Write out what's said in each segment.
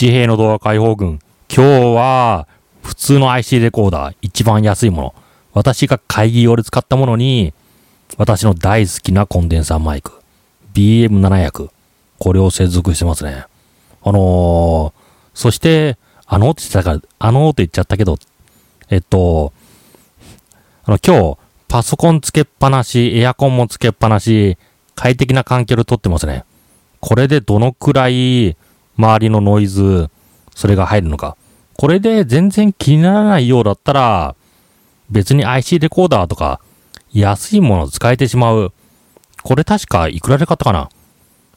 地平の動画解放軍。今日は、普通の IC レコーダー、一番安いもの。私が会議用で使ったものに、私の大好きなコンデンサーマイク。BM700。これを接続してますね。あのー、そして、あのって言ったから、あのーって言っちゃったけど、えっと、あの、今日、パソコンつけっぱなし、エアコンもつけっぱなし、快適な環境で撮ってますね。これでどのくらい周りのノイズ、それが入るのか。これで全然気にならないようだったら、別に IC レコーダーとか安いものを使えてしまう。これ確かいくらで買ったかな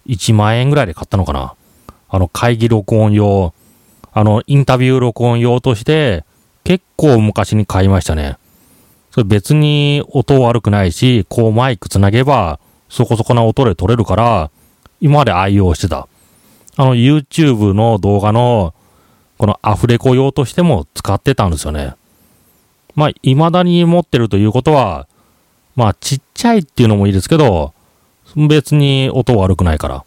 ?1 万円ぐらいで買ったのかな？あの会議録音用、あのインタビュー録音用として結構昔に買いましたね。それ別に音悪くないし、こうマイクつなげばそこそこな音で撮れるから、今まで愛用してた。あの YouTube の動画のこのアフレコ用としても使ってたんですよね。まあ、未だに持ってるということは、まあ、ちっちゃいっていうのもいいですけど、別に音悪くないから。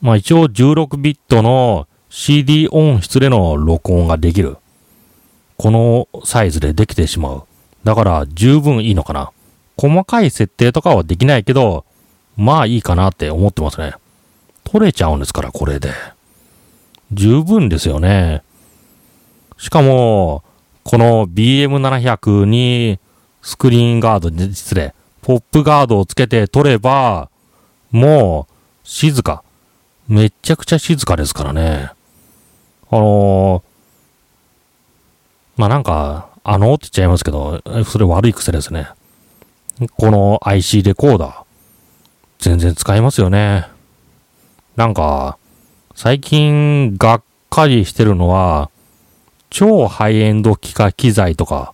まあ、一応16ビットの CD 音質での録音ができる。このサイズでできてしまう。だから十分いいのかな。細かい設定とかはできないけど、まあいいかなって思ってますね。取れちゃうんですから、これで。十分ですよね。しかも、この BM700 にスクリーンガード、失礼、ポップガードをつけて撮れば、もう静か。めっちゃくちゃ静かですからね。あのー、まあ、なんか、あのーって言っちゃいますけど、それ悪い癖ですね。この IC レコーダー。全然使えますよね。なんか、最近がっかりしてるのは、超ハイエンド機械機材とか、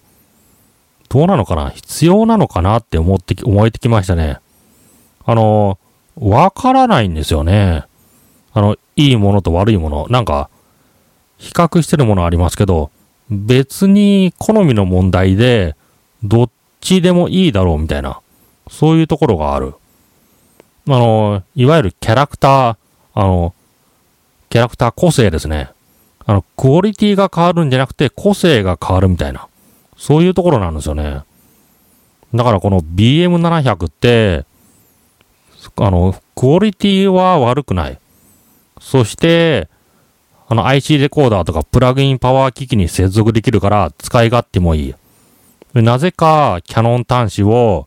どうなのかな？必要なのかなって思ってき、思えてきましたね。あの、わからないんですよね。あの、いいものと悪いもの。なんか、比較してるものありますけど、別に好みの問題で、どっちでもいいだろうみたいな、そういうところがある。あの、いわゆるキャラクター、あの、キャラクター個性ですね。あの、クオリティが変わるんじゃなくて個性が変わるみたいな。そういうところなんですよね。だからこの BM700 って、あの、クオリティは悪くない。そして、あの IC レコーダーとかプラグインパワー機器に接続できるから使い勝手もいい。なぜかキャノン端子を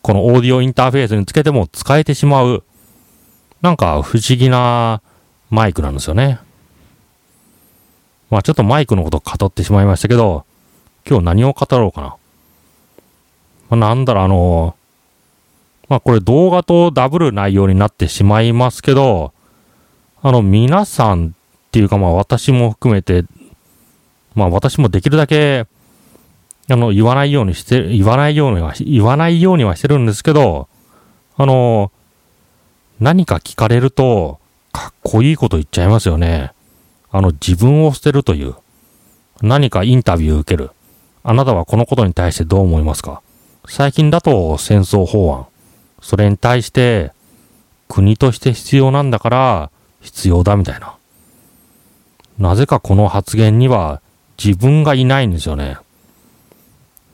このオーディオインターフェースにつけても使えてしまう。なんか不思議なマイクなんですよね。まあちょっとマイクのこと語ってしまいましたけど、今日何を語ろうかな。まあ、なんだろう、あの、まあこれ動画とダブル内容になってしまいますけど、あの皆さんっていうかまあ私も含めて、まあ私もできるだけ、あの、言わないようにして、言わないようには、言わないようにはしてるんですけど、あの、何か聞かれると、かっこいいこと言っちゃいますよね。あの、自分を捨てるという。何かインタビュー受ける。あなたはこのことに対してどう思いますか？最近だと戦争法案。それに対して、国として必要なんだから、必要だみたいな。なぜかこの発言には自分がいないんですよね。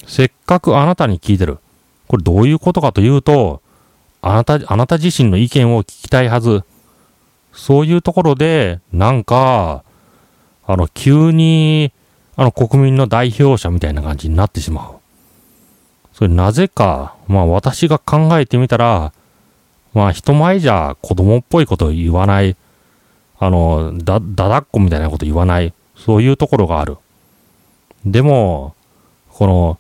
せっかくあなたに聞いてる。これどういうことかというと、あなた、あなた自身の意見を聞きたいはず。そういうところで、なんか、あの、急に、あの、国民の代表者みたいな感じになってしまう。それなぜか、まあ私が考えてみたら、まあ人前じゃ子供っぽいこと言わない。あの、だ、だだっこみたいなこと言わない。そういうところがある。でも、この、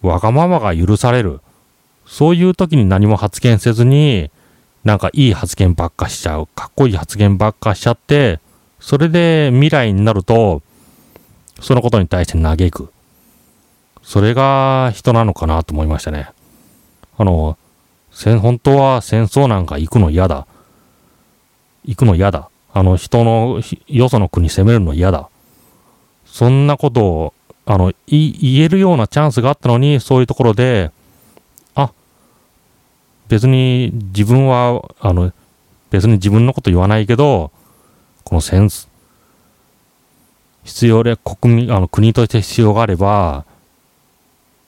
わがままが許される。そういう時に何も発言せずに、なんかいい発言ばっかしちゃう。かっこいい発言ばっかしちゃって、それで未来になると、そのことに対して嘆く。それが人なのかなと思いましたね。あの、本当は戦争なんか行くの嫌だ。行くの嫌だ。あの人の、よその国攻めるの嫌だ。そんなことを、あの、言えるようなチャンスがあったのに、そういうところで、別に自分は、あの、別に自分のこと言わないけど、この戦、必要で国民、あの国として必要があれば、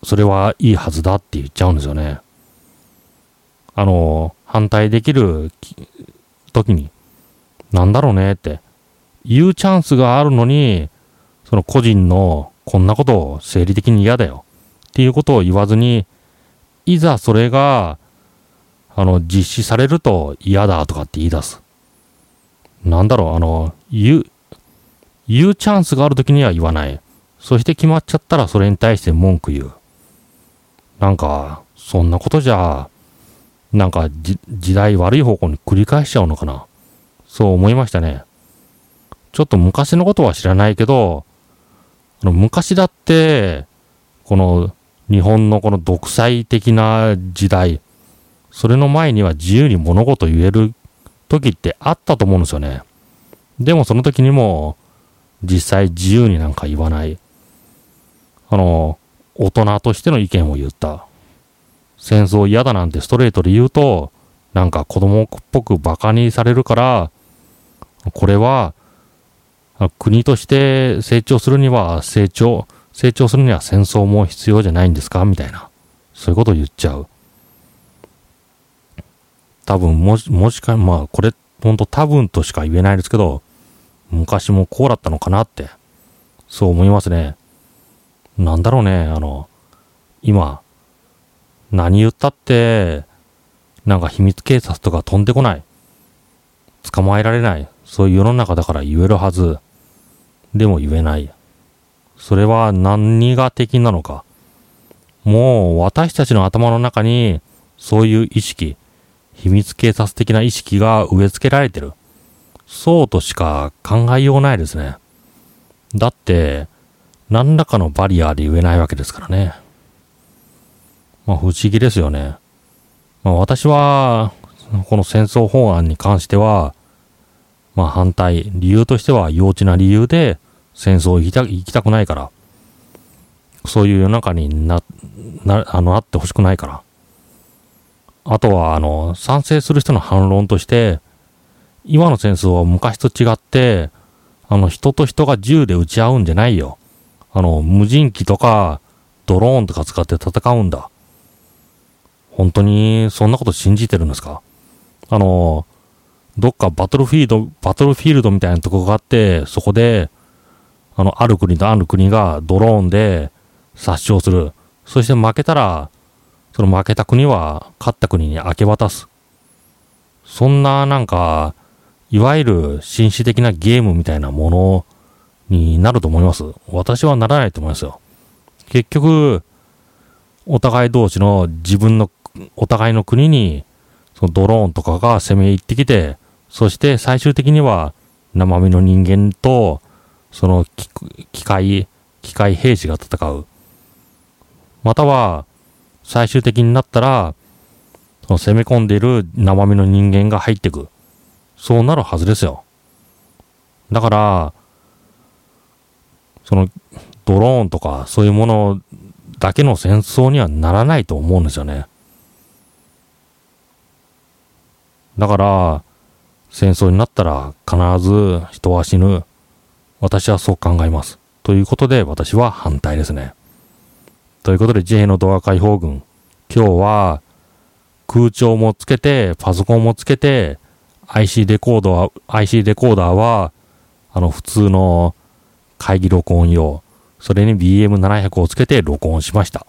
それはいいはずだって言っちゃうんですよね。あの、反対できる時に、なんだろうねって言うチャンスがあるのに、その個人のこんなことを生理的に嫌だよっていうことを言わずに、いざそれが、あの、実施されると嫌だとかって言い出す。なんだろう、あの、言う、言うチャンスがあるときには言わない。そして決まっちゃったらそれに対して文句言う。なんか、そんなことじゃ、なんか時代悪い方向に繰り返しちゃうのかな。そう思いましたね。ちょっと昔のことは知らないけど、あの昔だって、この日本のこの独裁的な時代、それの前には自由に物事言える時ってあったと思うんですよね。でもその時にも実際自由になんか言わない。あの、大人としての意見を言った。戦争嫌だなんてストレートで言うと、なんか子供っぽく馬鹿にされるから、これは国として成長するには成長、成長するには戦争も必要じゃないんですか？みたいな。そういうことを言っちゃう。多分、もし、もしか、まあ、これ、ほんと多分としか言えないですけど、昔もこうだったのかなって、そう思いますね。なんだろうね、あの、今、何言ったって、なんか秘密警察とか飛んでこない。捕まえられない。そういう世の中だから言えるはず。でも言えない。それは何が敵なのか。もう私たちの頭の中にそういう意識、秘密警察的な意識が植え付けられてる。そうとしか考えようないですね。だって、何らかのバリアで言えないわけですからね。まあ不思議ですよね。まあ私は、この戦争法案に関しては、まあ反対、理由としては幼稚な理由で戦争行きた行きたくないから、そういう世の中にな、な、あの、あってほしくないから。あとは、あの、賛成する人の反論として、今の戦争は昔と違って、あの、人と人が銃で撃ち合うんじゃないよ。あの、無人機とか、ドローンとか使って戦うんだ。本当に、そんなこと信じてるんですか？あの、どっかバトルフィールド、バトルフィールドみたいなとこがあって、そこで、あの、ある国とある国がドローンで殺傷する。そして負けたら、その負けた国は勝った国に明け渡す。そんななんか、いわゆる紳士的なゲームみたいなものになると思います。私はならないと思いますよ。結局、お互い同士の自分の、お互いの国に、そのドローンとかが攻め入ってきて、そして最終的には生身の人間と、その機械、機械兵士が戦う。または、最終的になったら、その攻め込んでいる生身の人間が入ってく。そうなるはずですよ。だから、その、ドローンとかそういうものだけの戦争にはならないと思うんですよね。だから、戦争になったら必ず人は死ぬ。私はそう考えます。ということで私は反対ですね。ということで J のドア解放軍。今日は空調もつけて、パソコンもつけて、IC レコードは、IC レコーダーは、あの普通の会議録音用、それに BM700 をつけて録音しました。